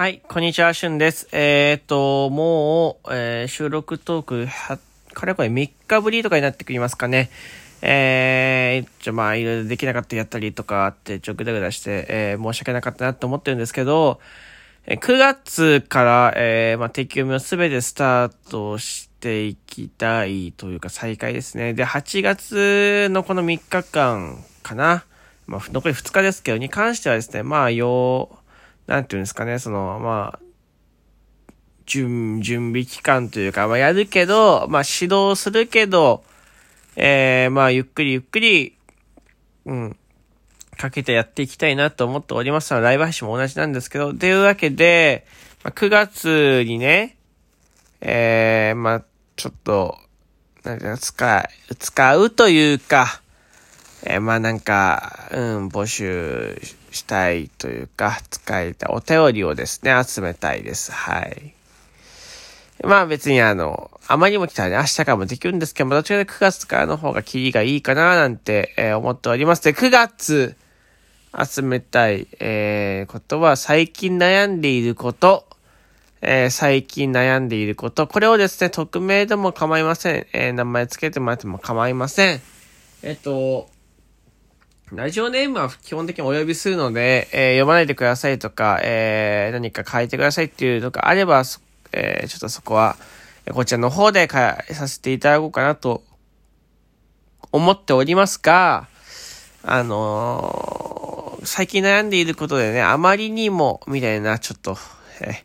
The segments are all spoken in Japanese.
はい、こんにちは、しゅんです。えー、っと、もう、えー、収録トーク、は、かれこれ3日ぶりとかになってくりますかね。えー、ちょ、まあ、いろいろできなかったやったりとかあって、ちょ、ぐだぐだして、えー、申し訳なかったなと思ってるんですけど、え、9月から、えー、まあ、定期読みをすべてスタートしていきたいというか、再開ですね。で、8月のこの3日間かな。まあ、残り2日ですけど、に関してはですね、まあ、よう、なんていうんですかね、その、まあ、準、準備期間というか、まあ、やるけど、まあ、指導するけど、えー、まあ、ゆっくりゆっくり、うん、かけてやっていきたいなと思っております。ライブ配信も同じなんですけど、というわけで、まあ、9月にね、えー、まあ、ちょっと、なんていう使う、使うというか、えー、まあなんか、うん、募集したいというか、使いたいお便りをですね、集めたいです。はい。まあ別にあの、あまりにも来たらね、明日からもできるんですけども、どちらか9月からの方がキリがいいかななんて、えー、思っております。で、9月、集めたい、えー、ことは、最近悩んでいること、えー、最近悩んでいること、これをですね、匿名でも構いません。えー、名前つけてもらっても構いません。えっと、ラジオネームは基本的にお呼びするので、えー、読まないでくださいとか、えー、何か書いてくださいっていうのがあれば、えー、ちょっとそこは、こちらの方で変えさせていただこうかなと思っておりますが、あのー、最近悩んでいることでね、あまりにも、みたいな、ちょっと、え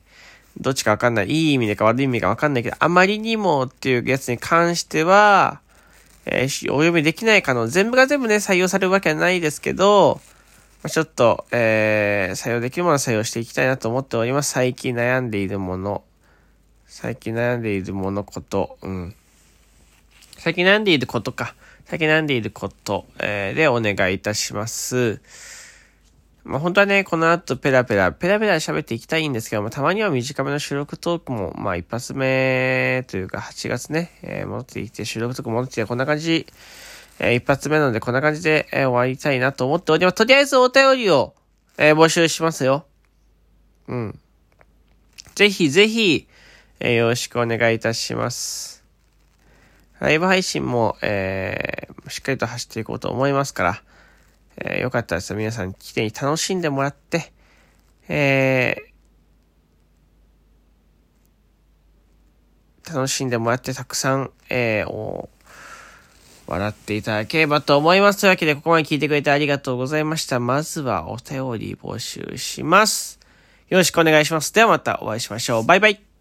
どっちかわかんない。いい意味でか悪い意味かわかんないけど、あまりにもっていうやつに関しては、えー、お読みできないかの、全部が全部ね、採用されるわけはないですけど、まあ、ちょっと、えー、採用できるものは採用していきたいなと思っております。最近悩んでいるもの。最近悩んでいるものこと、うん。最近悩んでいることか。最近悩んでいること、えー、でお願いいたします。まあ、本当はね、この後ペラペラ、ペラペラ喋っていきたいんですけども、たまには短めの収録トークも、まあ一発目というか8月ね、えー、戻ってきて収録トーク戻ってきてこんな感じ、えー、一発目なのでこんな感じで、えー、終わりたいなと思っております。とりあえずお便りを、えー、募集しますよ。うん。ぜひぜひ、えー、よろしくお願いいたします。ライブ配信も、えー、しっかりと走っていこうと思いますから、えー、よかったです皆さん来て楽しんでもらって、えー、楽しんでもらってたくさん、えー、笑っていただければと思います。というわけで、ここまで聞いてくれてありがとうございました。まずはお便り募集します。よろしくお願いします。ではまたお会いしましょう。バイバイ。